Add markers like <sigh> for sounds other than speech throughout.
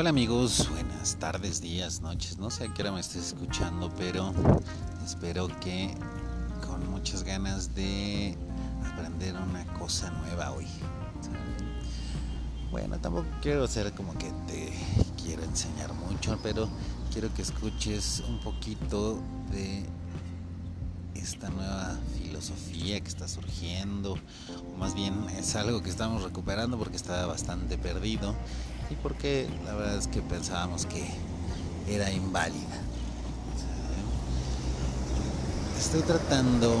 Hola amigos, buenas tardes, días, noches, no sé a qué hora me estés escuchando, pero espero que con muchas ganas de aprender una cosa nueva hoy. Bueno, tampoco quiero ser como que te quiero enseñar mucho, pero quiero que escuches un poquito de esta nueva filosofía que está surgiendo, o más bien es algo que estamos recuperando porque estaba bastante perdido y porque la verdad es que pensábamos que era inválida. Estoy tratando,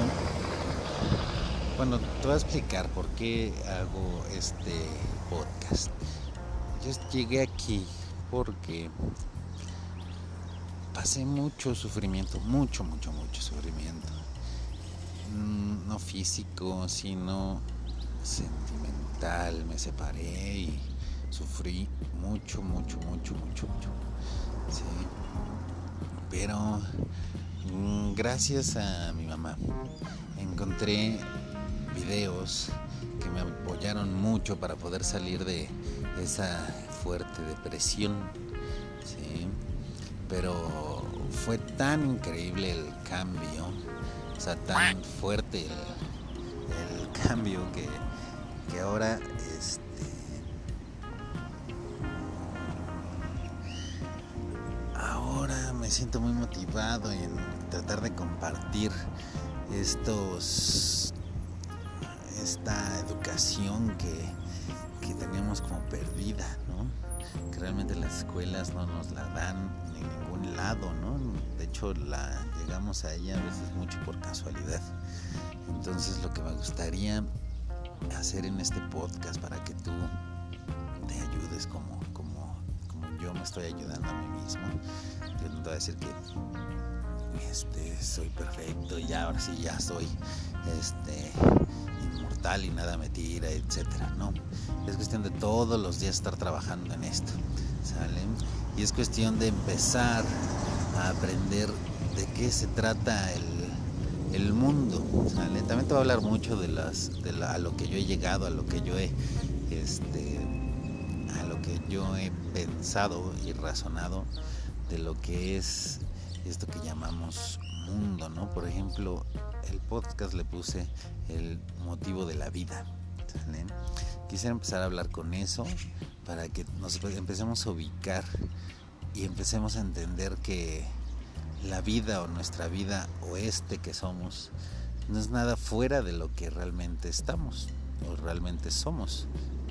bueno, te voy a explicar por qué hago este podcast. Yo llegué aquí porque pasé mucho sufrimiento, mucho, mucho, mucho sufrimiento. Mm, no físico, sino sentimental. Me separé y sufrí mucho, mucho, mucho, mucho, mucho. Pero mm, gracias a mi mamá encontré videos que me apoyaron mucho para poder salir de esa fuerte depresión. Sí. Pero fue tan increíble el cambio, o sea, tan fuerte el, el cambio que, que ahora este, me siento muy motivado en tratar de compartir estos esta educación que, que tenemos como perdida, ¿no? Que realmente las escuelas no nos la dan en ningún lado, ¿no? De hecho, la llegamos a ella a veces mucho por casualidad. Entonces, lo que me gustaría hacer en este podcast para que tú te ayudes como, como, como yo me estoy ayudando a mí mismo no te voy a decir que este, soy perfecto y ahora sí ya soy este, inmortal y nada me tira, etcétera. No, es cuestión de todos los días estar trabajando en esto. Y es cuestión de empezar a aprender de qué se trata el, el mundo, ¿sale? También te voy a hablar mucho de las, de a lo que yo he llegado, a lo que yo he, este, a lo que yo he pensado y razonado de lo que es esto que llamamos mundo, ¿no? Por ejemplo, el podcast le puse el motivo de la vida. Quisiera empezar a hablar con eso para que nos empecemos a ubicar y empecemos a entender que la vida o nuestra vida o este que somos no es nada fuera de lo que realmente estamos o realmente somos,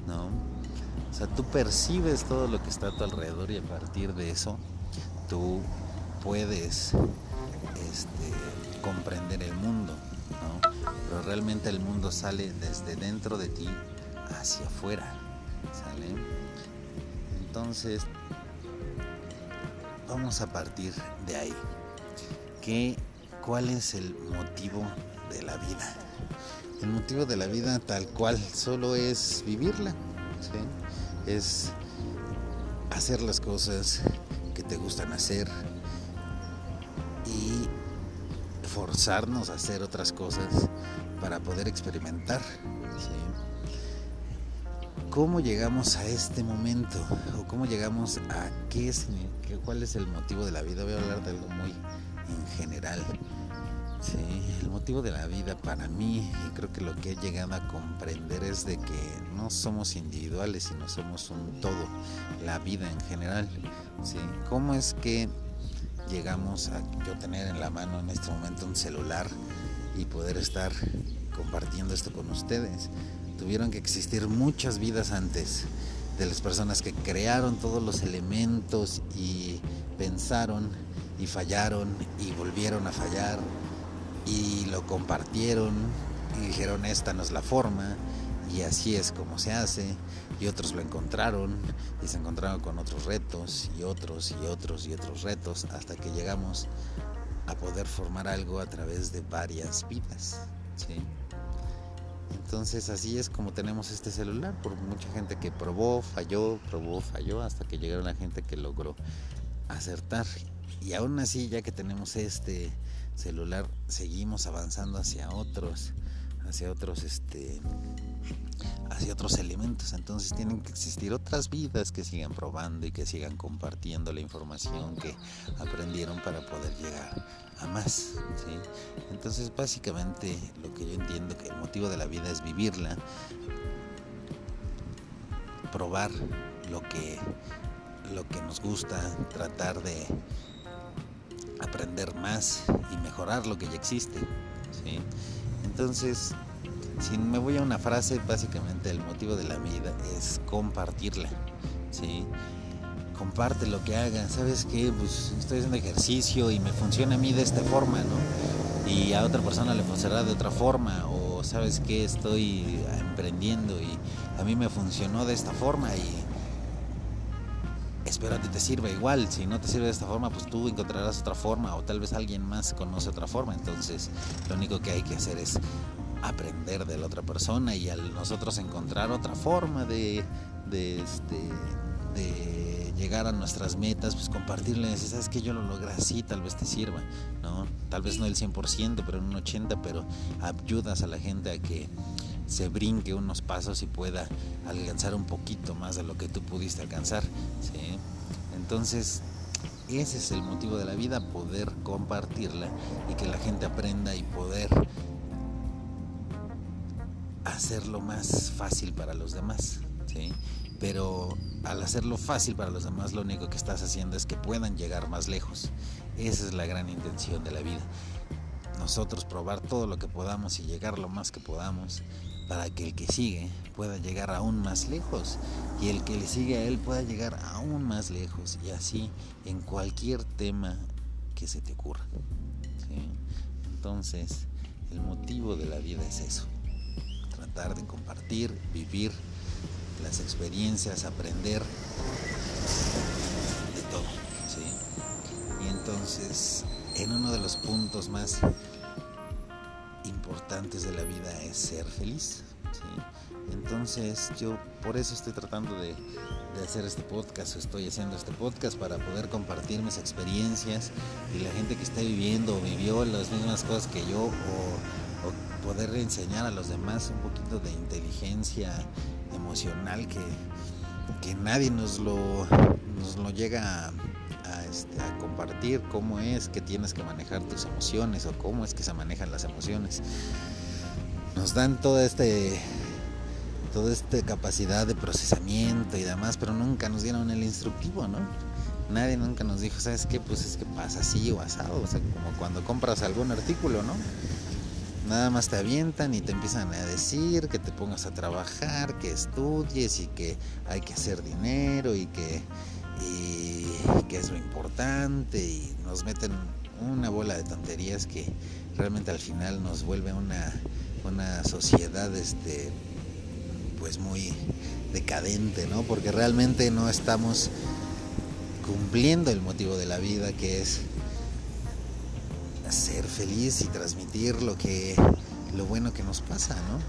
¿no? O sea, tú percibes todo lo que está a tu alrededor y a partir de eso tú puedes este, comprender el mundo, pero realmente el mundo sale desde dentro de ti hacia afuera. Entonces, vamos a partir de ahí. ¿Qué, ¿Cuál es el motivo de la vida? El motivo de la vida tal cual solo es vivirla, es hacer las cosas te gustan hacer y forzarnos a hacer otras cosas para poder experimentar. ¿Cómo llegamos a este momento? ¿O cómo llegamos a qué es, cuál es el motivo de la vida? Voy a hablar de algo muy en general. El motivo de la vida para mí, y creo que lo que he llegado a comprender es de que no somos individuales, sino somos un todo, la vida en general. ¿sí? ¿Cómo es que llegamos a yo tener en la mano en este momento un celular y poder estar compartiendo esto con ustedes? Tuvieron que existir muchas vidas antes de las personas que crearon todos los elementos y pensaron y fallaron y volvieron a fallar y lo compartieron y dijeron esta no es la forma y así es como se hace y otros lo encontraron y se encontraron con otros retos y otros y otros y otros retos hasta que llegamos a poder formar algo a través de varias vidas. Entonces así es como tenemos este celular, por mucha gente que probó, falló, probó, falló, hasta que llegaron la gente que logró acertar. Y aún así, ya que tenemos este celular, seguimos avanzando hacia otros hacia otros este hacia otros elementos. Entonces tienen que existir otras vidas que sigan probando y que sigan compartiendo la información que aprendieron para poder llegar a más entonces básicamente lo que yo entiendo que el motivo de la vida es vivirla probar lo que lo que nos gusta tratar de aprender más y mejorar lo que ya existe ¿sí? entonces si me voy a una frase, básicamente el motivo de la vida es compartirla. ¿sí? Comparte lo que hagas. ¿Sabes qué? Pues estoy haciendo ejercicio y me funciona a mí de esta forma, ¿no? Y a otra persona le funcionará de otra forma. O sabes qué? Estoy emprendiendo y a mí me funcionó de esta forma y espero que te sirva igual. Si no te sirve de esta forma, pues tú encontrarás otra forma o tal vez alguien más conoce otra forma. Entonces, lo único que hay que hacer es aprender de la otra persona y al nosotros encontrar otra forma de, de, este, de llegar a nuestras metas, pues compartirles, sabes que yo lo logré así, tal vez te sirva, ¿no? Tal vez no el 100%, pero en un 80%, pero ayudas a la gente a que se brinque unos pasos y pueda alcanzar un poquito más de lo que tú pudiste alcanzar. Entonces, ese es el motivo de la vida, poder compartirla y que la gente aprenda y poder hacerlo más fácil para los demás. Pero al hacerlo fácil para los demás, lo único que estás haciendo es que puedan llegar más lejos. Esa es la gran intención de la vida. Nosotros probar todo lo que podamos y llegar lo más que podamos para que el que sigue pueda llegar aún más lejos y el que le sigue a él pueda llegar aún más lejos y así en cualquier tema que se te ocurra. Entonces, el motivo de la vida es eso tratar de compartir, vivir las experiencias, aprender de todo. Y entonces, en uno de los puntos más importantes de la vida es ser feliz. Entonces, yo por eso estoy tratando de, de hacer este podcast, estoy haciendo este podcast para poder compartir mis experiencias y la gente que está viviendo o vivió las mismas cosas que yo o poder enseñar a los demás un poquito de inteligencia emocional que, que nadie nos lo, nos lo llega a, este, a, compartir, cómo es que tienes que manejar tus emociones o cómo es que se manejan las emociones. Nos dan toda este toda esta capacidad de procesamiento y demás, pero nunca nos dieron el instructivo, ¿no? Nadie nunca nos dijo, ¿sabes qué? Pues es que pasa así o asado, o sea, como cuando compras algún artículo, ¿no? Nada más te avientan y te empiezan a decir que te pongas a trabajar, que estudies y que hay que hacer dinero y que, que es lo importante y nos meten una bola de tonterías que realmente al final nos vuelve una, una sociedad este pues muy decadente, ¿no? Porque realmente no estamos cumpliendo el motivo de la vida que es ser feliz y transmitir lo que lo bueno que nos pasa, ¿no?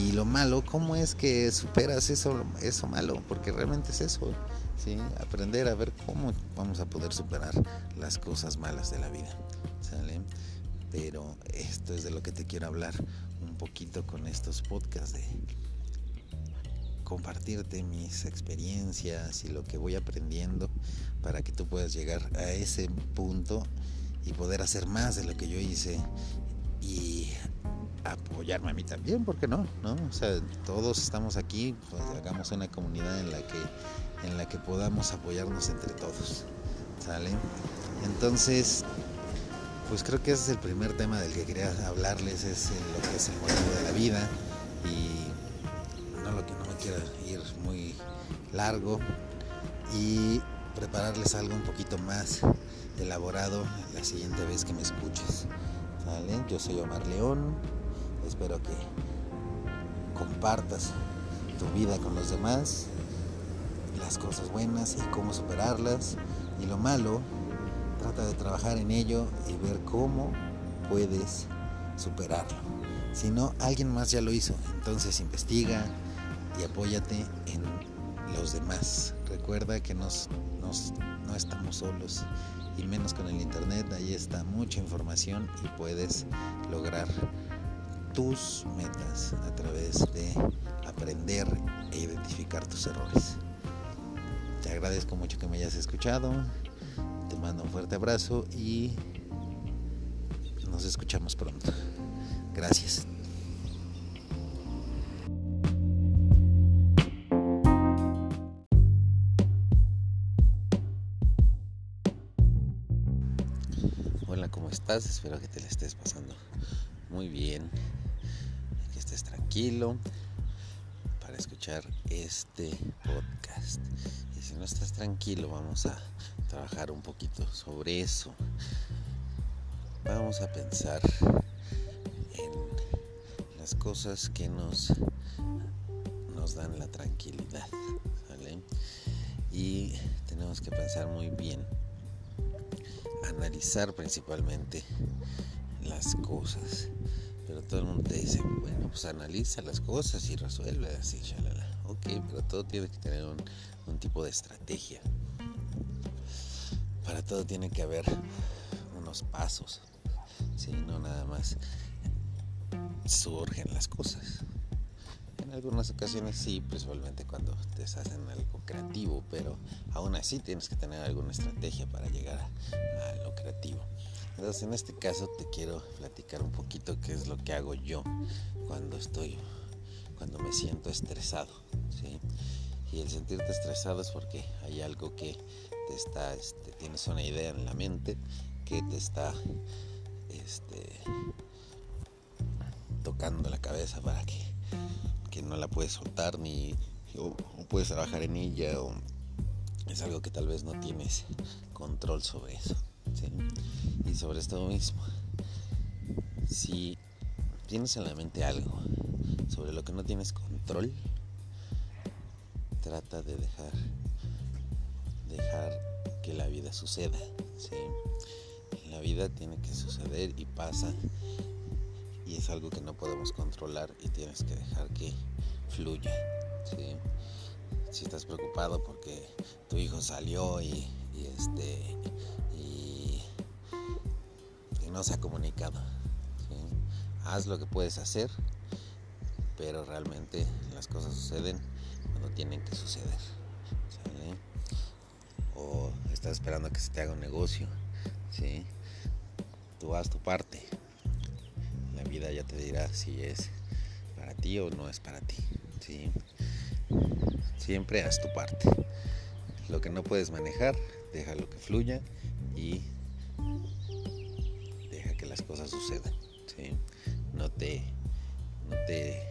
Y lo malo, ¿cómo es que superas eso, eso malo? Porque realmente es eso, ¿sí? Aprender a ver cómo vamos a poder superar las cosas malas de la vida, ¿sale? Pero esto es de lo que te quiero hablar un poquito con estos podcasts de compartirte mis experiencias y lo que voy aprendiendo para que tú puedas llegar a ese punto y poder hacer más de lo que yo hice y apoyarme a mí también, ¿por qué no? ¿No? O sea, todos estamos aquí, pues hagamos una comunidad en la que en la que podamos apoyarnos entre todos. ¿Sale? Entonces, pues creo que ese es el primer tema del que quería hablarles, es lo que es el motivo de la vida y no lo que no me quiero ir muy largo y prepararles algo un poquito más elaborado la siguiente vez que me escuches. Yo soy Omar León, espero que compartas tu vida con los demás, las cosas buenas y cómo superarlas, y lo malo, trata de trabajar en ello y ver cómo puedes superarlo. Si no, alguien más ya lo hizo, entonces investiga y apóyate en los demás. Recuerda que nos, no estamos solos y menos con el internet, ahí está mucha información y puedes lograr tus metas a través de aprender e identificar tus errores. Te agradezco mucho que me hayas escuchado. Te mando un fuerte abrazo y nos escuchamos pronto. Gracias. Hola, ¿cómo estás? Espero que te la estés pasando muy bien, para escuchar este podcast. Y si no estás tranquilo, vamos a trabajar un poquito sobre eso. Vamos a pensar en las cosas que nos, nos dan la tranquilidad. Y tenemos que pensar muy bien, analizar principalmente las cosas. Pero todo el mundo te dice, bueno, pues analiza las cosas y resuelve así, shalala. Ok, pero todo tiene que tener un, un tipo de estrategia. Para todo tiene que haber unos pasos. Si no nada más surgen las cosas. En algunas ocasiones sí, principalmente cuando te hacen algo creativo, pero aún así tienes que tener alguna estrategia para llegar a lo creativo. Entonces en este caso te quiero platicar un poquito qué es lo que hago yo cuando estoy, cuando me siento estresado. ¿sí? Y el sentirte estresado es porque hay algo que te está, este, tienes una idea en la mente que te está este, tocando la cabeza para que, que no la puedes soltar ni o, puedes trabajar en ella o es algo que tal vez no tienes control sobre eso. Y sobre esto mismo, si tienes en la mente algo sobre lo que no tienes control, trata de dejar, dejar que la vida suceda. La vida tiene que suceder y pasa y es algo que no podemos controlar y tienes que dejar que fluya. Si estás preocupado porque tu hijo salió y este no se ha comunicado. Haz lo que puedes hacer, pero realmente las cosas suceden cuando tienen que suceder. O estás esperando que se te haga un negocio. ¿sí? Tú haz tu parte. La vida ya te dirá si es para ti o no es para ti. ¿sí? Siempre haz tu parte. Lo que no puedes manejar, déjalo que fluya y cosas sucedan. No, te, no te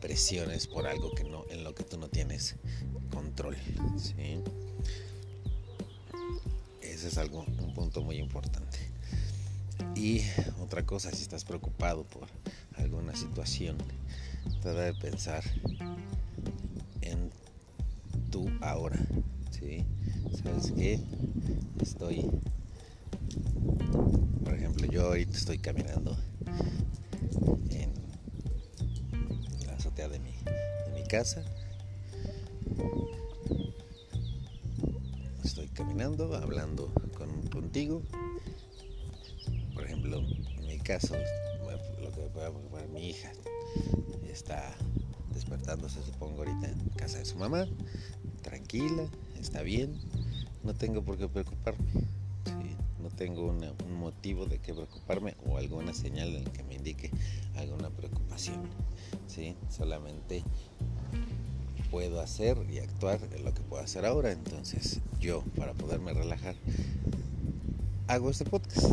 presiones por algo que no, en lo que tú no tienes control. Ese es algo, un punto muy importante. Y otra cosa, si estás preocupado por alguna situación, trata de pensar en tú ahora. ¿sí? ¿Sabes qué? Estoy por ejemplo, yo ahorita estoy caminando en la azotea de mi, de mi casa. Estoy caminando, hablando con, contigo. Por ejemplo, en mi caso, lo que a mi hija está despertándose, supongo, ahorita en casa de su mamá, tranquila, está bien, no tengo por qué preocuparme tengo un motivo de que preocuparme o alguna señal en que me indique alguna preocupación. ¿sí? Solamente puedo hacer y actuar en lo que puedo hacer ahora. Entonces yo, para poderme relajar, hago este podcast.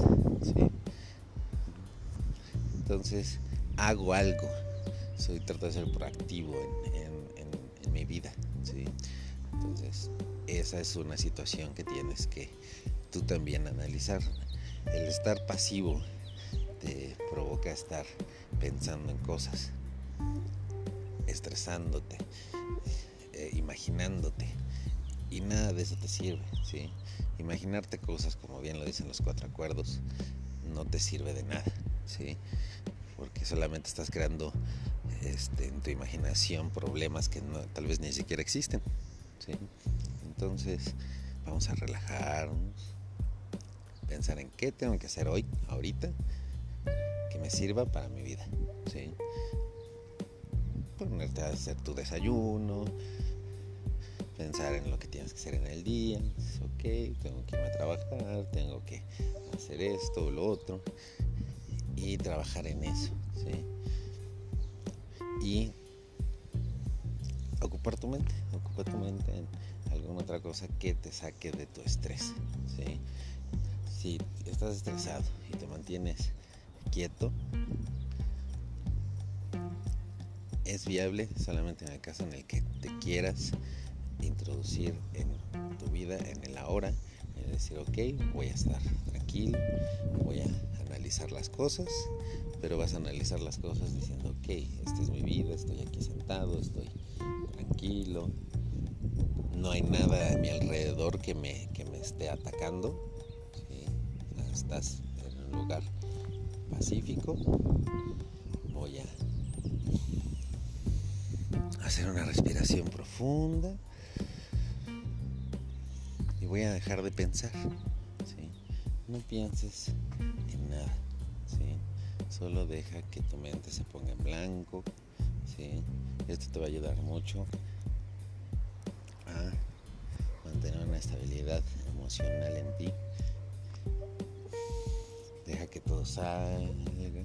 Entonces hago algo. Soy trato de ser proactivo en, mi vida. ¿sí? Entonces esa es una situación que tienes que tú también analizar. El estar pasivo te provoca estar pensando en cosas, estresándote, eh, imaginándote. Y nada de eso te sirve, ¿sí? Imaginarte cosas, como bien lo dicen los cuatro acuerdos, no te sirve de nada, ¿sí? Porque solamente estás creando este, en tu imaginación problemas que no, tal vez ni siquiera existen, ¿sí? Entonces, vamos a relajarnos, pensar en qué tengo que hacer hoy, ahorita, que me sirva para mi vida. ponerte a hacer tu desayuno, pensar en lo que tienes que hacer en el día. ok, tengo que irme a trabajar, tengo que hacer esto o lo otro. Y trabajar en eso, ¿sí? Y ocupar tu mente, ocupar tu mente en alguna otra cosa que te saque de tu estrés, ¿sí? Si estás estresado y te mantienes quieto, es viable solamente en el caso en el que te quieras introducir en tu vida, en el ahora, en decir, ok, voy a estar tranquilo, voy a analizar las cosas, pero vas a analizar las cosas diciendo, ok, esta es mi vida, estoy aquí sentado, estoy tranquilo, no hay nada a mi alrededor que me, que me esté atacando, estás en un lugar pacífico, voy a hacer una respiración profunda y voy a dejar de pensar. No pienses en nada. Solo deja que tu mente se ponga en blanco. Esto te va a ayudar mucho a mantener una estabilidad emocional en ti. Deja que todo salga.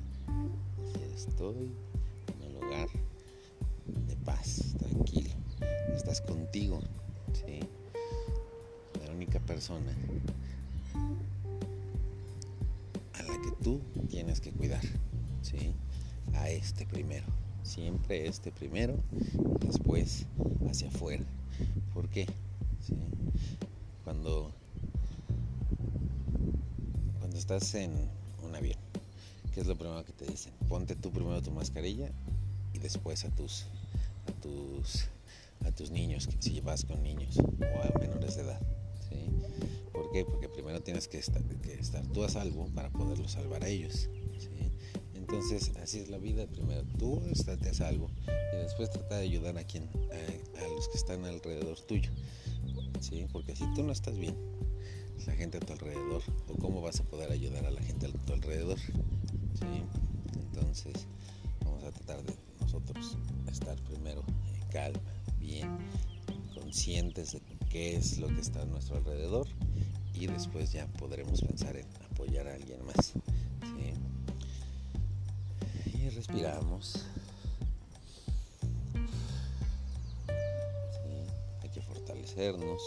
Estoy en un lugar de paz, tranquilo. Estás contigo, ¿sí? La única persona a la que tú tienes que cuidar, ¿sí? A este primero. Siempre este primero, después hacia afuera. ¿Por qué? Cuando, cuando estás en un avión, ¿qué es lo primero que te dicen? Ponte tú primero tu mascarilla y después a tus a tus a tus niños si vas con niños o a menores de edad. ¿por qué? porque primero tienes que estar, tú a salvo para poderlos salvar a ellos entonces así es la vida primero tú estate a salvo y después trata de ayudar a quien a, los que están alrededor tuyo ¿sí? porque si tú no estás bien la gente a tu alrededor o cómo vas a poder ayudar a la gente a tu alrededor ¿sí? entonces vamos a tratar de nosotros estar primero en calma, bien, conscientes de qué es lo que está a nuestro alrededor y después ya podremos pensar en apoyar a alguien más. Y respiramos. Hay que fortalecernos,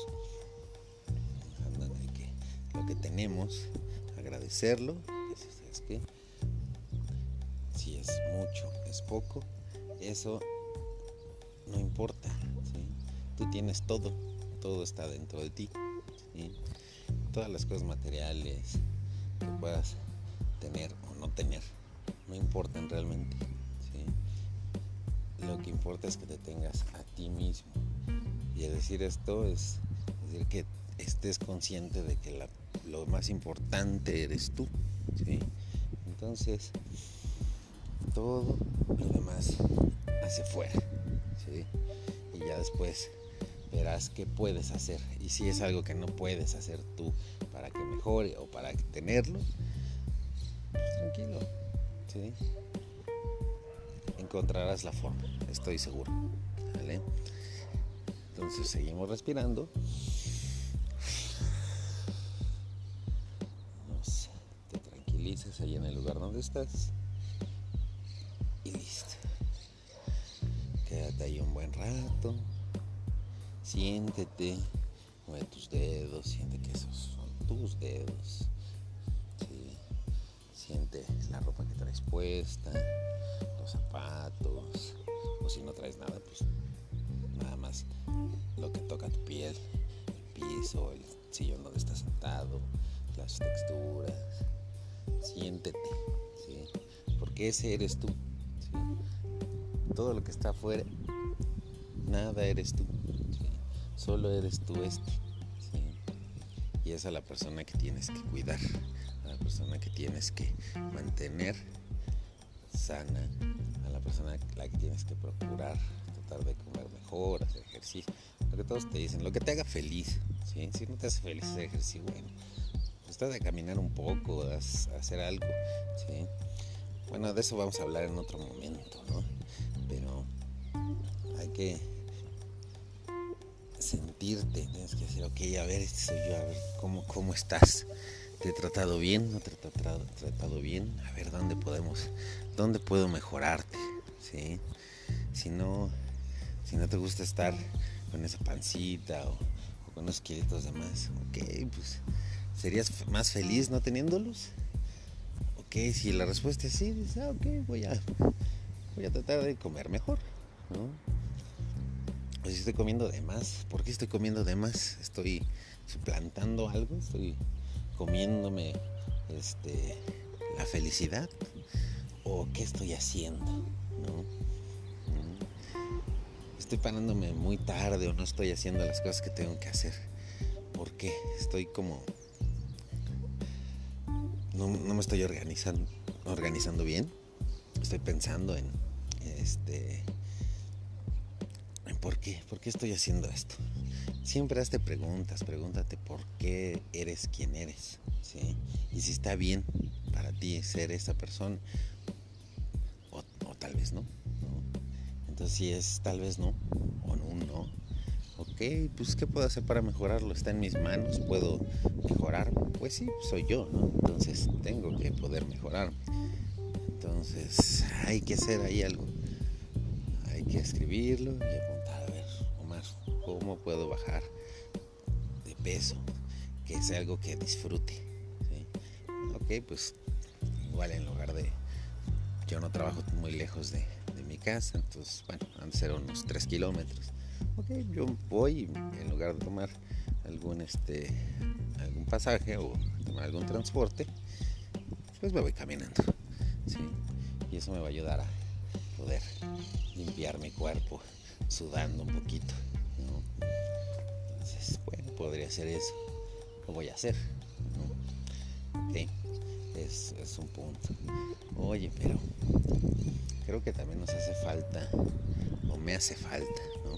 que tenemos, agradecerlo, es que si es mucho, es poco, eso no importa. Tú tienes todo, todo está dentro de ti. Todas las cosas materiales que puedas tener o no tener, no importan realmente. Lo que importa es que te tengas a ti mismo. Y decir esto es decir que estés consciente de que lo más importante eres tú. Entonces, todo lo demás hacia afuera. Y ya después verás qué puedes hacer. Y si es algo que no puedes hacer tú para que mejore o para tenerlo, pues tranquilo. Encontrarás la forma, estoy seguro. Entonces seguimos respirando. En el lugar donde estás. ahí un buen rato. Siéntete, mueve tus dedos, siente que esos son tus dedos. Siente la ropa que traes puesta, los zapatos, o si no traes nada, pues nada más lo que toca tu piel, el piso, el sillón donde estás sentado, las texturas. Siéntete, porque ese eres tú. Todo lo que está afuera nada eres tú, solo eres tú este. Y es a la persona que tienes que cuidar, a la persona que tienes que mantener sana, a la persona a la que tienes que procurar, tratar de comer mejor, hacer ejercicio, lo que todos te dicen, lo que te haga feliz. Si no te hace feliz hacer ejercicio, bueno, pues trata de caminar un poco, hacer algo. Bueno, de eso vamos a hablar en otro momento, ¿no? Pero hay que sentirte, tienes que decir, ok, a ver, este soy yo, a ver, ¿cómo, cómo estás? ¿Te he tratado bien? ¿No te he tratado, bien? A ver, ¿dónde podemos, dónde puedo mejorarte? ¿Sí? Si no, si no te gusta estar con esa pancita o, con unos kilitos de más, ok, pues serías más feliz no teniéndolos. Si la respuesta es sí, dices, ah, ok, voy a, voy a tratar de comer mejor, ¿no? O si estoy comiendo de más, ¿por qué estoy comiendo de más? Estoy suplantando algo, estoy comiéndome este, la felicidad o qué estoy haciendo, ¿no? Mm. Estoy parándome muy tarde o no estoy haciendo las cosas que tengo que hacer. ¿Por qué? Estoy como... No, me estoy organizando, organizando bien. Estoy pensando en este ¿por qué? ¿Por qué estoy haciendo esto? Siempre hazte preguntas, pregúntate por qué eres quien eres, ¿sí? Y si está bien para ti ser esa persona, o, tal vez no, Entonces si es tal vez no, o no, no, ok, pues ¿qué puedo hacer para mejorarlo? Está en mis manos, ¿puedo mejorar? Pues sí, soy yo, ¿no? Entonces tengo que poder mejorar. Entonces hay que hacer ahí algo. Hay que escribirlo y cómo puedo bajar de peso, que sea algo que disfrute. Ok, pues igual en lugar de, yo no trabajo muy lejos de, mi casa, entonces, bueno, antes eran unos 3 kilómetros. Ok, yo voy en lugar de tomar algún, este, algún pasaje o tomar algún transporte, pues me voy caminando. Y eso me va a ayudar a poder limpiar mi cuerpo sudando un poquito podría ser eso. Lo voy a hacer. es, es un punto. Oye, pero creo que también nos hace falta, o me hace falta, ¿no?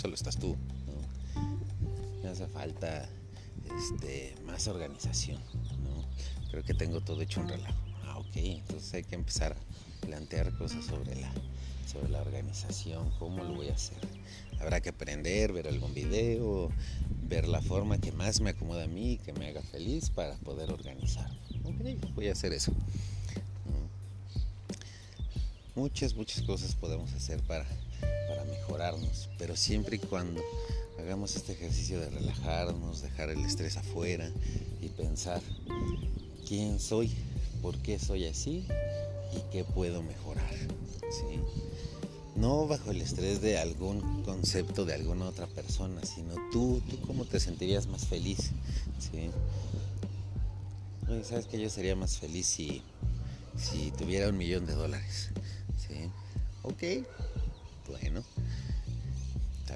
Solo estás tú, Me hace falta este, más organización, ¿no? Creo que tengo todo hecho un relajo. Ah, ok, entonces hay que empezar a plantear cosas sobre la, sobre la organización, cómo lo voy a hacer. Habrá que aprender, ver algún video, ver la forma que más me acomoda a mí, que me haga feliz para poder organizar. Ok, voy a hacer eso. Muchas, muchas cosas podemos hacer para mejorarnos, pero siempre y cuando hagamos este ejercicio de relajarnos, dejar el estrés afuera y pensar quién soy, por qué soy así y qué puedo mejorar. no bajo el estrés de algún concepto de alguna otra persona, sino tú, tú cómo te sentirías más feliz, ¿sí? sabes que yo sería más feliz si, si tuviera un millón de dólares, ¿sí? Ok,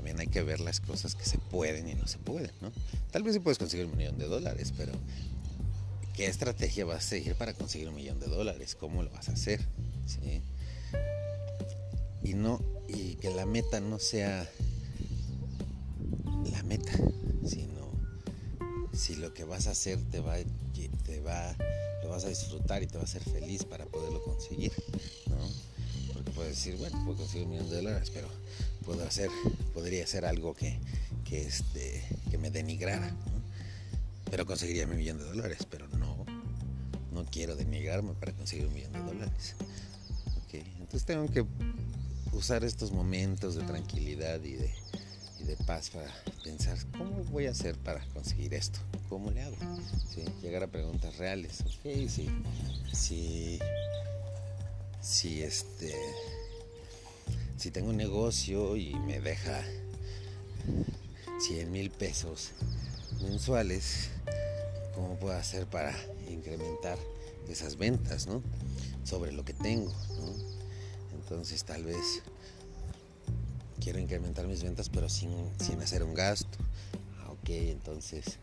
también hay que ver las cosas que se pueden y no se pueden, ¿no? Tal vez sí puedes conseguir un millón de dólares, pero ¿qué estrategia vas a seguir para conseguir un millón de dólares? ¿Cómo lo vas a hacer? Y no y que la meta no sea la meta, sino si lo que vas a hacer te va te va lo vas a disfrutar y te va a hacer feliz para poderlo conseguir, ¿no? Porque puedes decir, bueno, puedo conseguir un millón de dólares, pero puedo hacer, podría hacer algo que, que, este, que me denigrara. Pero conseguiría mi millón de dólares, pero no, no quiero denigrarme para conseguir un millón de dólares. Entonces tengo que usar estos momentos de tranquilidad y de, de paz para pensar cómo voy a hacer para conseguir esto, cómo le hago, llegar a preguntas reales, ok, si, si, si este, si tengo un negocio y me deja 100 mil pesos mensuales, ¿cómo puedo hacer para incrementar esas ventas, ¿no? Sobre lo que tengo, ¿no? Entonces tal vez quiero incrementar mis ventas pero sin, hacer un gasto. Ah, ok, entonces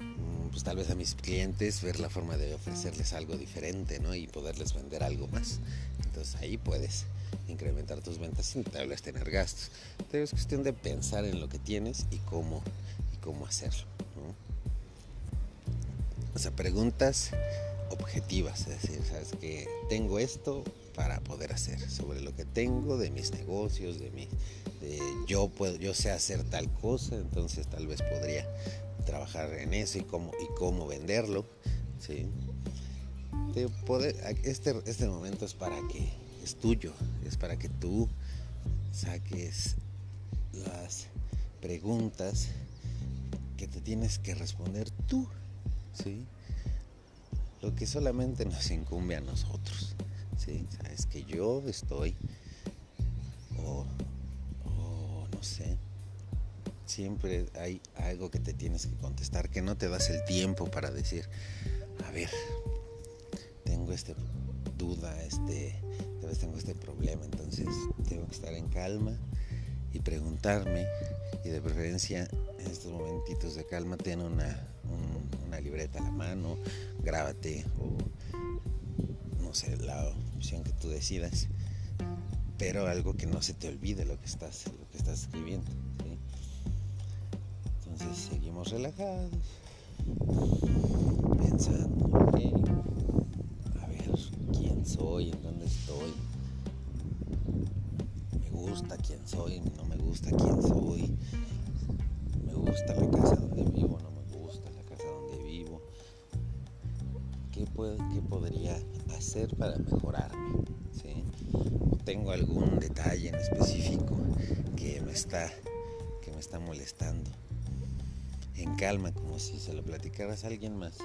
mm, pues tal vez a mis clientes ver la forma de ofrecerles algo diferente ¿no? y poderles vender algo más. Entonces ahí puedes incrementar tus ventas sin tal tener gastos. Pero es cuestión de pensar en lo que tienes y cómo, y cómo hacerlo. O sea, preguntas objetivas, es decir, sabes que tengo esto, para poder hacer, sobre lo que tengo, de mis negocios, de mi, de yo puedo, yo sé hacer tal cosa, entonces tal vez podría trabajar en eso y cómo y cómo venderlo, ¿sí? De poder, este, este momento es para que es tuyo, es para que tú saques las preguntas que te tienes que responder tú, ¿sí? Lo que solamente nos incumbe a nosotros, ¿sí? Sabes que yo estoy, o, no sé, siempre hay algo que te tienes que contestar, que no te das el tiempo para decir, a ver, tengo esta duda, este, tal vez tengo este problema, entonces tengo que estar en calma y preguntarme y de preferencia en estos momentitos de calma ten una, una libreta a la mano, grábate o no sé, la opción que tú decidas, pero algo que no se te olvide lo que estás, lo que estás escribiendo. Entonces seguimos relajados, pensando, ver soy, en dónde estoy, me gusta quién soy, no me gusta quién soy, me gusta la casa donde vivo, no me gusta la casa donde vivo, qué, qué podría hacer para mejorarme, tengo algún detalle en específico que me está que me está molestando en calma como si se lo platicaras a alguien más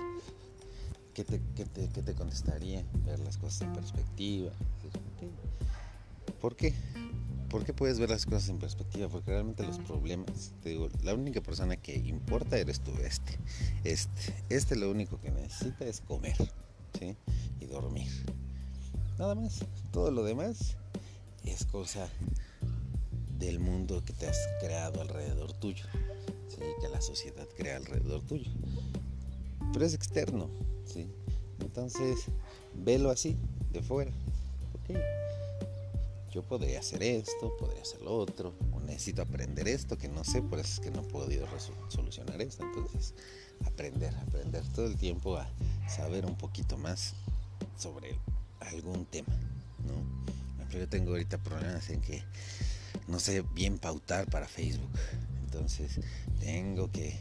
¿qué te, qué te, qué te contestaría? ver las cosas en perspectiva ¿por qué? ¿Por qué puedes ver las cosas en perspectiva? Porque realmente los problemas, te digo, la única persona que importa eres tú, este. Este, este lo único que necesita es comer, ¿sí? Y dormir. Nada más. Todo lo demás es cosa del mundo que te has creado alrededor tuyo. Que la sociedad crea alrededor tuyo. Pero es externo, ¿sí? Entonces, velo así, de fuera. Yo podría hacer esto, podría hacer lo otro, o necesito aprender esto que no sé, por eso es que no he podido solucionar esto. Entonces, aprender, aprender todo el tiempo a saber un poquito más sobre algún tema, ¿no? yo tengo ahorita problemas en que no sé bien pautar para Facebook. Entonces, tengo que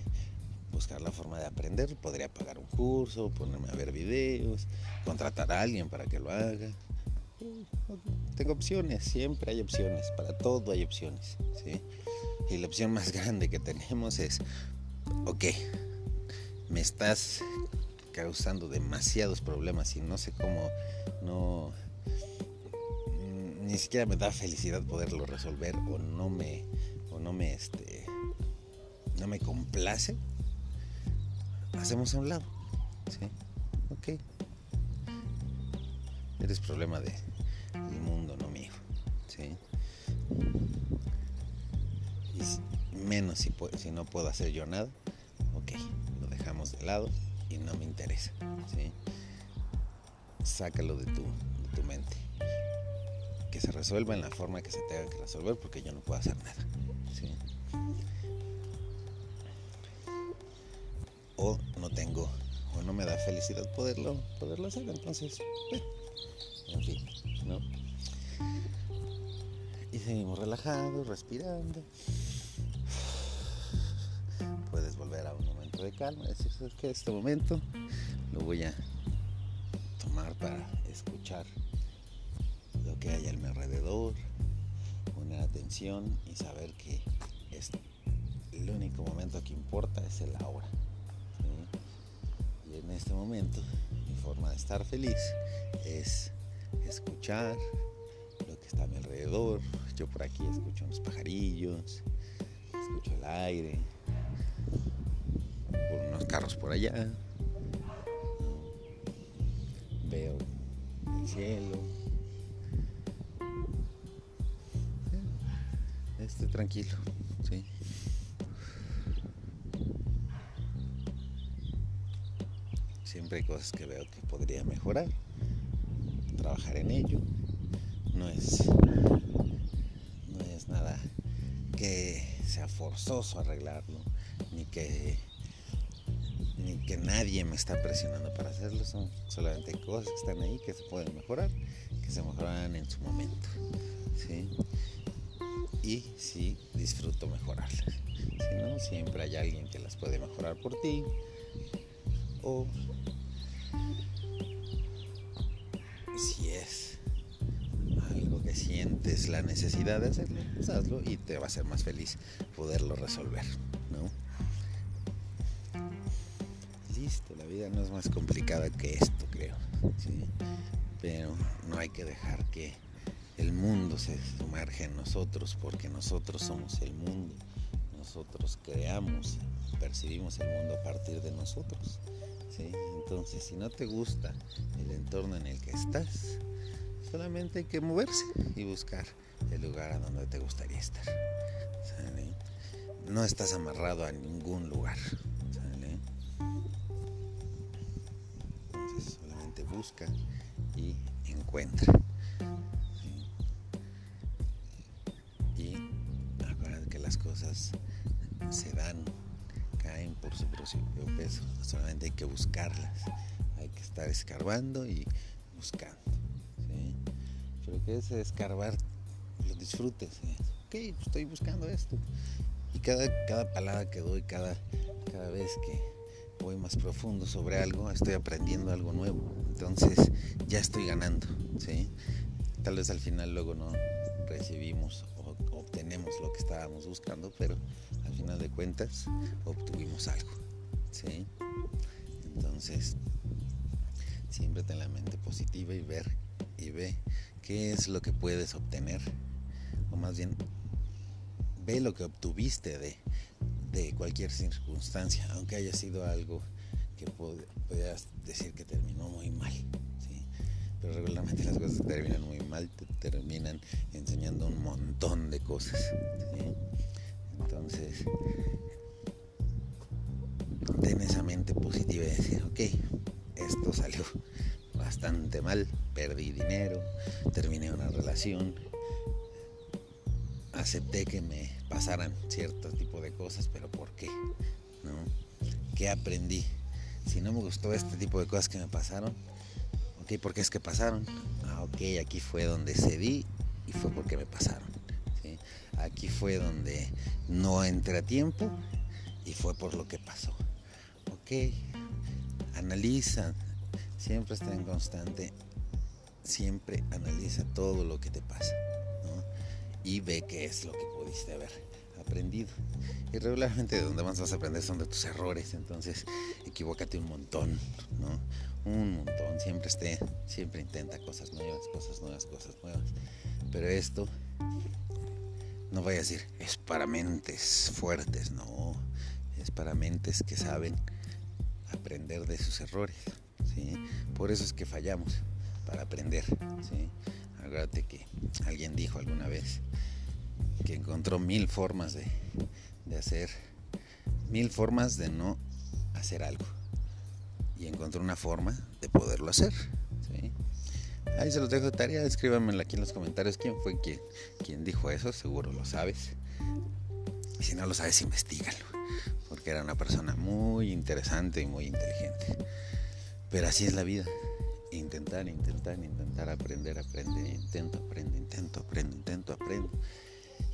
buscar la forma de aprender. Podría pagar un curso, ponerme a ver videos, contratar a alguien para que lo haga tengo opciones, siempre hay opciones, para todo hay opciones. Y la opción más <laughs> grande que tenemos es, ok, me estás causando demasiados problemas y no sé cómo, no, ni siquiera me da felicidad poderlo resolver o no me, o no me, este, no me complace. Hacemos a un lado, ¿sí? Ok. Eres problema de, del mundo, no mío. ¿sí? Y menos si, si no puedo hacer yo nada, ok, lo dejamos de lado y no me interesa. ¿sí? Sácalo de tu, de tu mente. Que se resuelva en la forma que se tenga que resolver porque yo no puedo hacer nada. ¿sí? Tengo, o no me da felicidad poderlo, poderlo hacer. Entonces, eh, en fin. Y seguimos relajados, respirando. Puedes volver a un momento de calma, decir que este momento lo voy a tomar para escuchar lo que hay a mi alrededor, poner atención y saber que es el único momento que importa es el ahora. En este momento mi forma de estar feliz es escuchar lo que está a mi alrededor. Yo por aquí escucho unos pajarillos, escucho el aire, unos carros por allá, veo el cielo. Estoy tranquilo, sí. Siempre hay cosas que veo que podría mejorar trabajar en ello. No es, no es nada que sea forzoso arreglarlo, ni que, ni que nadie me está presionando para hacerlo. Son solamente cosas que están ahí que se pueden mejorar, que se mejoran en su momento. ¿sí? Y sí, disfruto mejorarlas. Si no, siempre hay alguien que las puede mejorar por ti. O sientes la necesidad de hacerlo, pues hazlo y te va a ser más feliz poderlo resolver, ¿no? Listo, la vida no es más complicada que esto, creo. ¿sí? Pero no hay que dejar que el mundo se sumerge en nosotros porque nosotros somos el mundo. Nosotros creamos, percibimos el mundo a partir de nosotros. ¿sí? Entonces, si no te gusta el entorno en el que estás, solamente hay que moverse y buscar el lugar a donde te gustaría estar. No estás amarrado a ningún lugar. Entonces, solamente busca y encuentra. Y acuérdate que las cosas se dan, caen por su propio peso. Solamente hay que buscarlas. Hay que estar escarbando y buscando. Que ese escarbar lo disfrutes. Ok, pues estoy buscando esto. Y cada, cada palabra que doy, cada, cada vez que voy más profundo sobre algo, estoy aprendiendo algo nuevo. Entonces ya estoy ganando. ¿sí? Tal vez al final luego no recibimos o obtenemos lo que estábamos buscando, pero al final de cuentas obtuvimos algo. ¿sí? Entonces, siempre ten la mente positiva y ver y ve qué es lo que puedes obtener, o más bien ve lo que obtuviste de, de cualquier circunstancia, aunque haya sido algo que podrías decir que terminó muy mal. Pero regularmente las cosas que terminan muy mal te terminan enseñando un montón de cosas. Entonces, ten esa mente positiva y decir, ok, esto salió bastante mal, perdí dinero, terminé una relación, acepté que me pasaran cierto tipo de cosas, pero ¿por qué? ¿No? ¿Qué aprendí? Si no me gustó este tipo de cosas que me pasaron, ok, ¿por qué es que pasaron? Ah, ok, aquí fue donde cedí y fue porque me pasaron. Aquí fue donde no entré a tiempo y fue por lo que pasó. Ok, analiza, siempre está en constante, siempre analiza todo lo que te pasa y ve qué es lo que pudiste haber aprendido. Y regularmente de donde más vas a aprender son de tus errores, entonces equivócate un montón. Un montón, siempre esté, siempre intenta cosas nuevas, cosas nuevas, cosas nuevas. Pero esto, no vaya a decir, es para mentes fuertes, no, es para mentes que saben aprender de sus errores. Por eso es que fallamos, para aprender, ¿sí? Acuérdate que alguien dijo alguna vez, que encontró mil formas de, hacer, mil formas de no hacer algo. Y encontró una forma de poderlo hacer. Ahí se los dejo de tarea, escríbanmelo aquí en los comentarios quién fue quien, dijo eso, seguro lo sabes. Si no lo sabes, investigalo, porque era una persona muy interesante y muy inteligente. Pero así es la vida. Intentar, intentar, intentar aprender, aprender, intento, aprendo, intento, aprendo, intento, aprendo.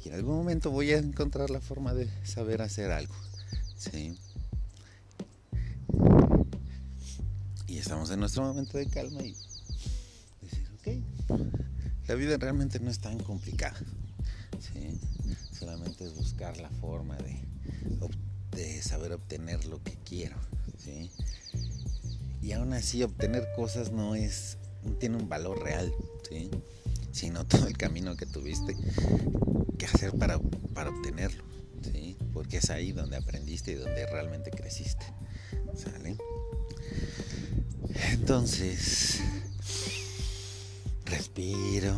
Y en algún momento voy a encontrar la forma de saber hacer algo. ¿sí? Y estamos en nuestro momento de calma y decir, ok, la vida realmente no es tan complicada. ¿sí? Solamente es buscar la forma de, de saber obtener lo que quiero. ¿sí? Y aún así obtener cosas no es, no tiene un valor real. ¿sí? sino todo el camino que tuviste que hacer para, para obtenerlo, ¿sí? porque es ahí donde aprendiste y donde realmente creciste. ¿Sale? Entonces, respiro,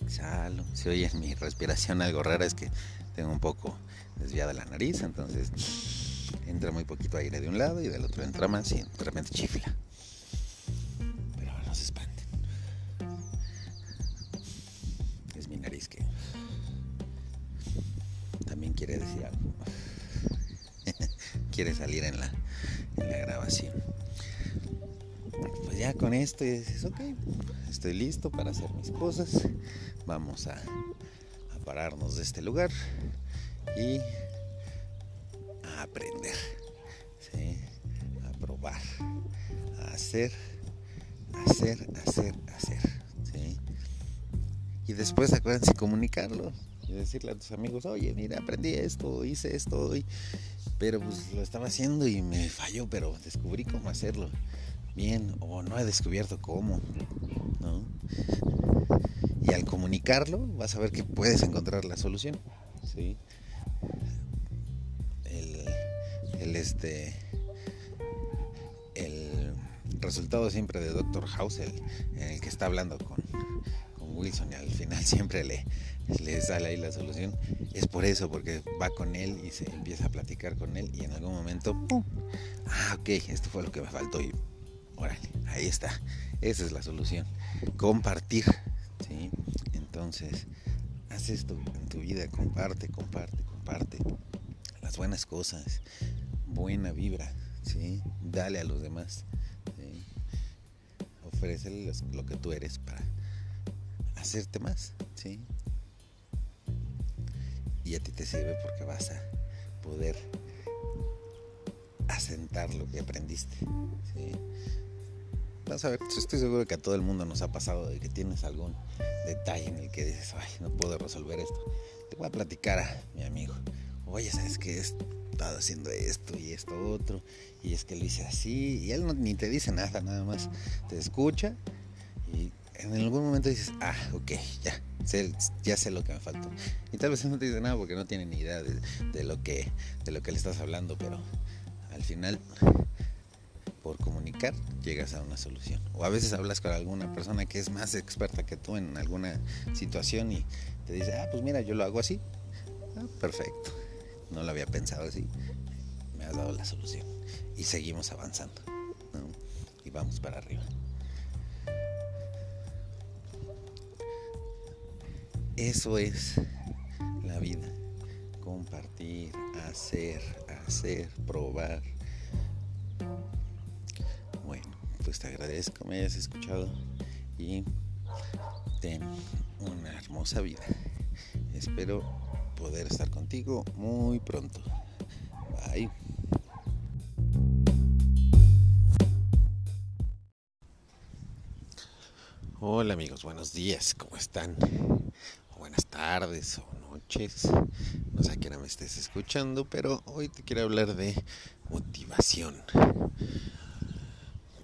exhalo. Si oye mi respiración algo rara es que tengo un poco desviada la nariz, entonces entra muy poquito aire de un lado y del otro entra más y de repente chifla. quiere decir algo. <laughs> quiere salir en la, en la grabación. Pues pues ya con esto dices, ok, estoy listo para hacer mis cosas, vamos a, a pararnos de este lugar y aprender, a probar, a hacer, hacer, hacer, hacer. Y después acuérdense comunicarlo y decirle a tus amigos, oye, mira, aprendí esto, hice esto hoy, pero pues lo estaba haciendo y me falló, pero descubrí cómo hacerlo bien o no he descubierto cómo, ¿no? Y al comunicarlo vas a ver que puedes encontrar la solución, ¿sí? El este el resultado siempre de Doctor House, en el que está hablando con, con Wilson y al final <laughs> siempre le, le sale ahí la solución, es por eso, porque va con él y se empieza a platicar con él y en algún momento, ah, ok, esto fue lo que me faltó y órale, ahí está, esa es la solución, compartir, ¿sí? Entonces, haz esto en tu vida, comparte, comparte, comparte las buenas cosas, buena vibra, ¿sí? Dale a los demás, ¿sí? lo que tú eres para hacerte más, ¿sí? y a ti te sirve porque vas a poder asentar lo que aprendiste. Vas a ver, estoy seguro que a todo el mundo nos ha pasado de que tienes algún detalle en el que dices, ay, no puedo resolver esto. Te voy a platicar a mi amigo. Oye, ¿sabes qué? He estado haciendo esto y esto otro. Y es que lo hice así. Y él no, ni te dice nada, nada más. Te escucha y en algún momento dices, ah, ok, ya, ya sé lo que me faltó. Y tal vez no te dice nada porque no tiene ni idea de, lo que, de lo que le estás hablando, pero al final, por comunicar, llegas a una solución. O a veces hablas con alguna persona que es más experta que tú en alguna situación y te dice, ah, pues mira, yo lo hago así. Ah, perfecto. No lo había pensado así. Me has dado la solución. Y seguimos avanzando. Y vamos para arriba. Eso es la vida. Compartir, hacer, hacer, probar. Bueno, pues te agradezco que me hayas escuchado y ten una hermosa vida. Espero poder estar contigo muy pronto. Bye. Hola amigos, buenos días, ¿cómo están? buenas tardes o noches, no sé a quién me estés escuchando, pero hoy te quiero hablar de motivación.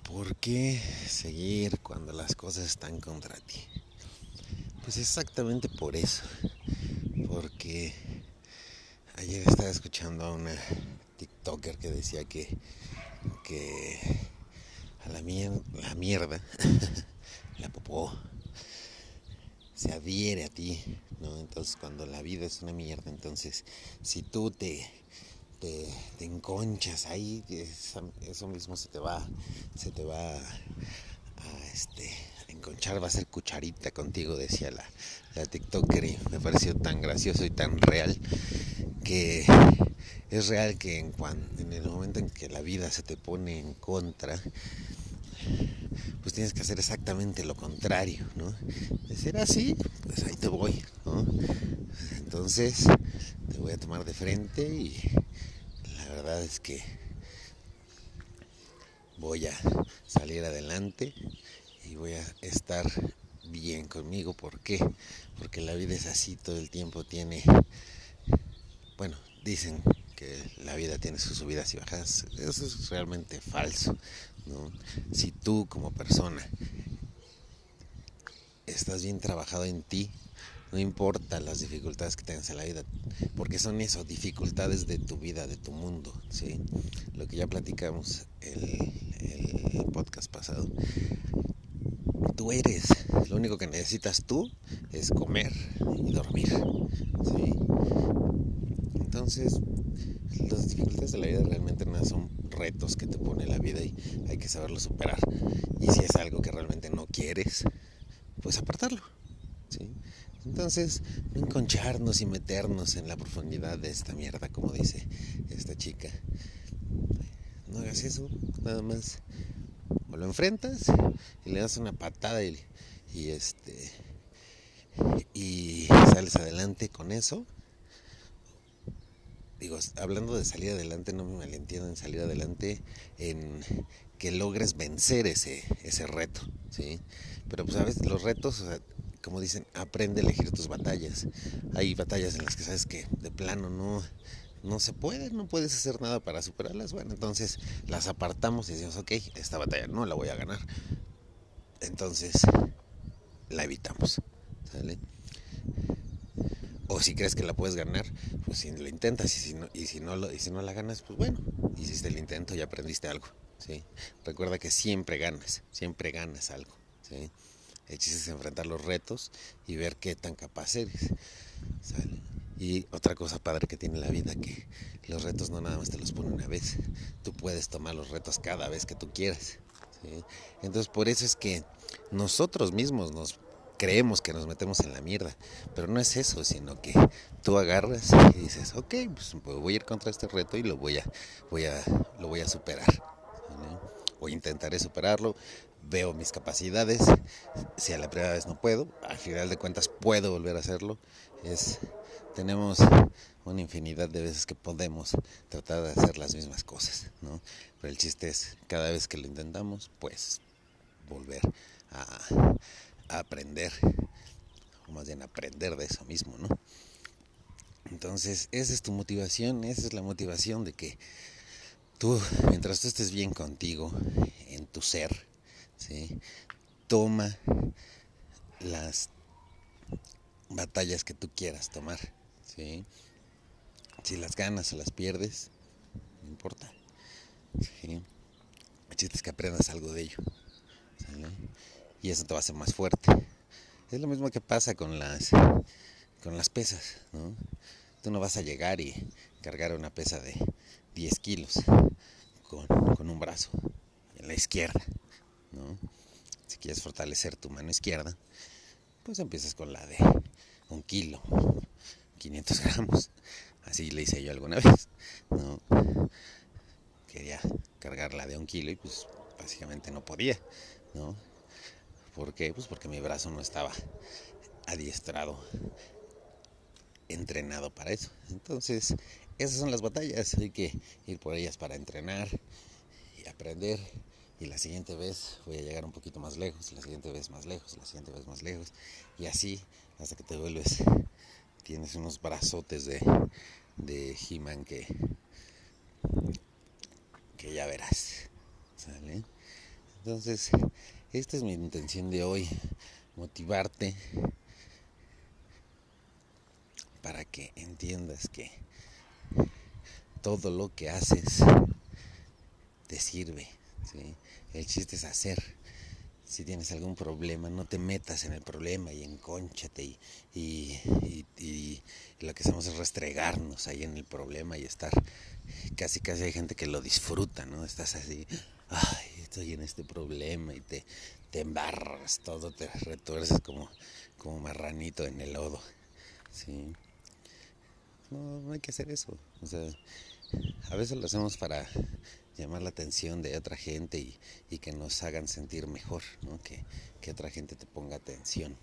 ¿Por qué seguir cuando las cosas están contra ti? Pues exactamente por eso, porque ayer estaba escuchando a una TikToker que decía que, que a la, la mierda, <laughs> la popó, se adhiere a ti, ¿no? Entonces cuando la vida es una mierda, entonces si tú te, te, enconchas ahí, eso mismo se te va, se te va a, este, enconchar, va a ser cucharita contigo, decía la, la TikToker y me pareció tan gracioso y tan real que es real que en, cuando, en el momento en que la vida se te pone en contra, pues tienes que hacer exactamente lo contrario, ¿no? De ser así, pues ahí te voy, ¿no? Entonces, te voy a tomar de frente y la verdad es que voy a salir adelante y voy a estar bien conmigo. ¿Por qué? Porque la vida es así, todo el tiempo tiene, bueno, dicen que la vida tiene sus subidas y bajadas. Eso es realmente falso. Si tú como persona estás bien trabajado en ti, no importa las dificultades que tengas en la vida, porque son esas dificultades de tu vida, de tu mundo, ¿sí? Lo que ya platicamos el, el podcast pasado. Tú eres, lo único que necesitas tú es comer y dormir. Entonces, las dificultades de la vida realmente no son retos que te pone la vida y hay que saberlo superar. Y si es algo que realmente no quieres, pues apartarlo. Entonces, no enconcharnos y meternos en la profundidad de esta mierda, como dice esta chica. No hagas eso, nada más o lo enfrentas y le das una patada y, este y sales adelante con eso digo, hablando de salir adelante, no me malentiendan, salir adelante en que logres vencer ese, ese reto, ¿sí? Pero pues sabes, los retos, como dicen, aprende a elegir tus batallas. Hay batallas en las que sabes que de plano no, no se puede, no puedes hacer nada para superarlas. Bueno, entonces las apartamos y decimos, ok, esta batalla no la voy a ganar. Entonces la evitamos, ¿sale? O si crees que la puedes ganar, pues si lo intentas y si no, y si no, lo, y si no la ganas, pues bueno, hiciste el intento y aprendiste algo. ¿sí? Recuerda que siempre ganas, siempre ganas algo. ¿sí? El chiste es enfrentar los retos y ver qué tan capaz eres. Y otra cosa padre que tiene la vida, que los retos no nada más te los pone una vez. Tú puedes tomar los retos cada vez que tú quieras. ¿sí? Entonces por eso es que nosotros mismos nos creemos que nos metemos en la mierda, pero no es eso, sino que tú agarras y dices, ok, pues, pues voy a ir contra este reto y lo voy a, voy a, lo voy a superar, o intentaré superarlo, veo mis capacidades, si a la primera vez no puedo, al final de cuentas puedo volver a hacerlo, es, tenemos una infinidad de veces que podemos tratar de hacer las mismas cosas, ¿no? Pero el chiste es, cada vez que lo intentamos, pues volver a aprender, o más bien aprender de eso mismo, ¿no? Entonces, esa es tu motivación, esa es la motivación de que tú, mientras tú estés bien contigo, en tu ser, ¿sí? toma las batallas que tú quieras tomar, ¿sí? Si las ganas o las pierdes, no importa. ¿sí? El chiste es que aprendas algo de ello. y eso te va a hacer más fuerte. Es lo mismo que pasa con las, con las pesas, ¿no? Tú no vas a llegar y cargar una pesa de 10 kilos con, con un brazo en la izquierda, ¿no? Si quieres fortalecer tu mano izquierda, pues empiezas con la de un kilo, 500 gramos. Así le hice yo alguna <laughs> vez, ¿no? Quería cargar la de un kilo y pues básicamente no podía, ¿no? ¿Por qué? Pues porque mi brazo no estaba adiestrado, entrenado para eso. Entonces, esas son las batallas. Hay que ir por ellas para entrenar y aprender. Y la siguiente vez voy a llegar un poquito más lejos, la siguiente vez más lejos, la siguiente vez más lejos. Y así hasta que te vuelves, tienes unos brazotes de, de He-Man que, que ya verás. Entonces, esta es mi intención de hoy, motivarte para que entiendas que todo lo que haces te sirve. El chiste es hacer. Si tienes algún problema, no te metas en el problema y encónchate y, lo que hacemos es restregarnos ahí en el problema y estar, casi casi hay gente que lo disfruta, ¿no? Estás así, ay, estoy en este problema y te, te embarras todo, te retuerces como, como marranito en el lodo. ¿sí? No, no hay que hacer eso. O sea, a veces lo hacemos para llamar la atención de otra gente y, que nos hagan sentir mejor, que, otra gente te ponga atención.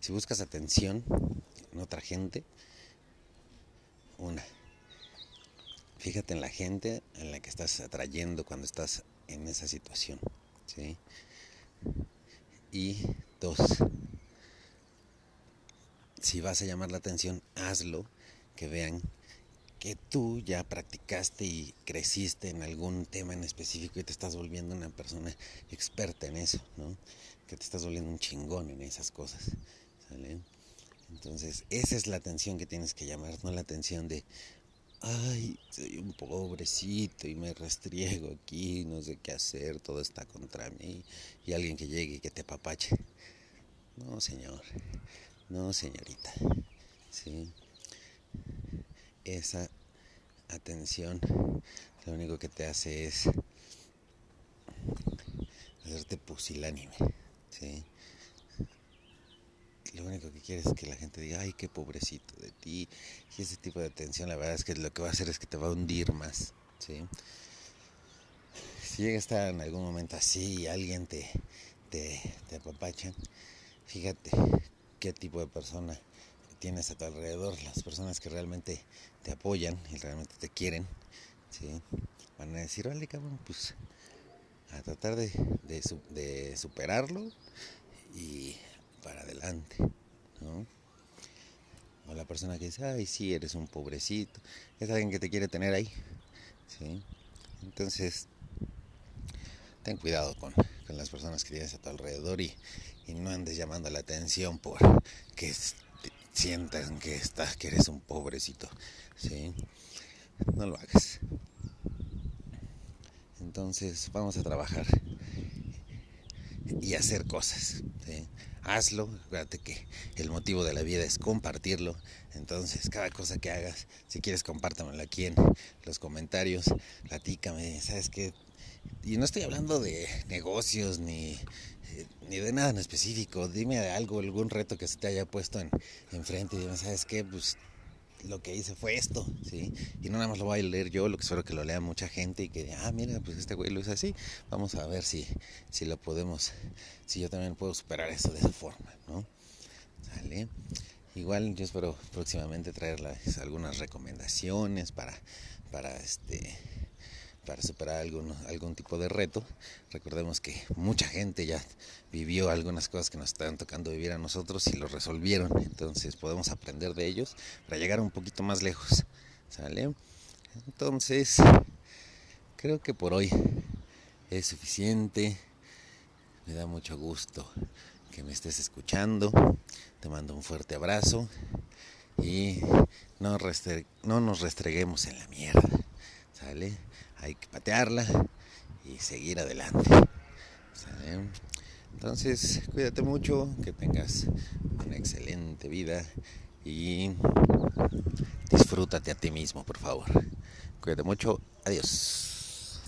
Si buscas atención en otra gente, una, fíjate en la gente en la que estás atrayendo cuando estás en esa situación. Y dos, si vas a llamar la atención, hazlo, que vean que tú ya practicaste y creciste en algún tema en específico y te estás volviendo una persona experta en eso, ¿no? Que te estás volviendo un chingón en esas cosas, ¿sale? Entonces, esa es la atención que tienes que llamar, no la atención de, ay, soy un pobrecito y me restriego aquí, no sé qué hacer, todo está contra mí, y alguien que llegue y que te apapache. No, señor, no, señorita, ¿sí? Esa atención lo único que te hace es hacerte pusilánime, ¿sí? lo único que quieres es que la gente diga, ay, qué pobrecito de ti. Y ese tipo de atención, la verdad es que lo que va a hacer es que te va a hundir más. ¿sí? si llega a estar en algún momento así y alguien te, te, te apapacha, fíjate qué tipo de persona tienes a tu alrededor, las personas que realmente te apoyan y realmente te quieren, van a decir, vale, cabrón, pues a tratar de, superarlo y para adelante. O la persona que dice, ay, sí, eres un pobrecito, es alguien que te quiere tener ahí. Entonces, ten cuidado con, con las personas que tienes a tu alrededor y, y no andes llamando la atención por que sientan que estás, que eres un pobrecito, ¿sí? No lo hagas. Entonces vamos a trabajar y hacer cosas. Hazlo, acuérdate que el motivo de la vida es compartirlo. Entonces, cada cosa que hagas, si quieres, compártamelo aquí en los comentarios, platícame, ¿sabes qué? Y no estoy hablando de negocios ni, eh, ni de nada en específico. Dime algo, algún reto que se te haya puesto en, enfrente dime, ¿sabes qué? Pues lo que hice fue esto, ¿sí? Y no nada más lo voy a leer yo, lo que espero que lo lea mucha gente y que, ah, mira, pues este güey lo hizo así. Vamos a ver si, si lo podemos, si yo también puedo superar eso de esa forma, ¿no? ¿Sale? Igual yo espero próximamente traerles algunas recomendaciones para, para este para superar algún, algún tipo de reto. Recordemos que mucha gente ya vivió algunas cosas que nos están tocando vivir a nosotros y lo resolvieron. Entonces podemos aprender de ellos para llegar un poquito más lejos. ¿Sale? Entonces, creo que por hoy es suficiente. Me da mucho gusto que me estés escuchando. Te mando un fuerte abrazo y no, no nos restreguemos en la mierda. ¿Sale? hay que patearla y seguir adelante. Entonces, cuídate mucho, que tengas una excelente vida y disfrútate a ti mismo, por favor. Cuídate mucho, adiós.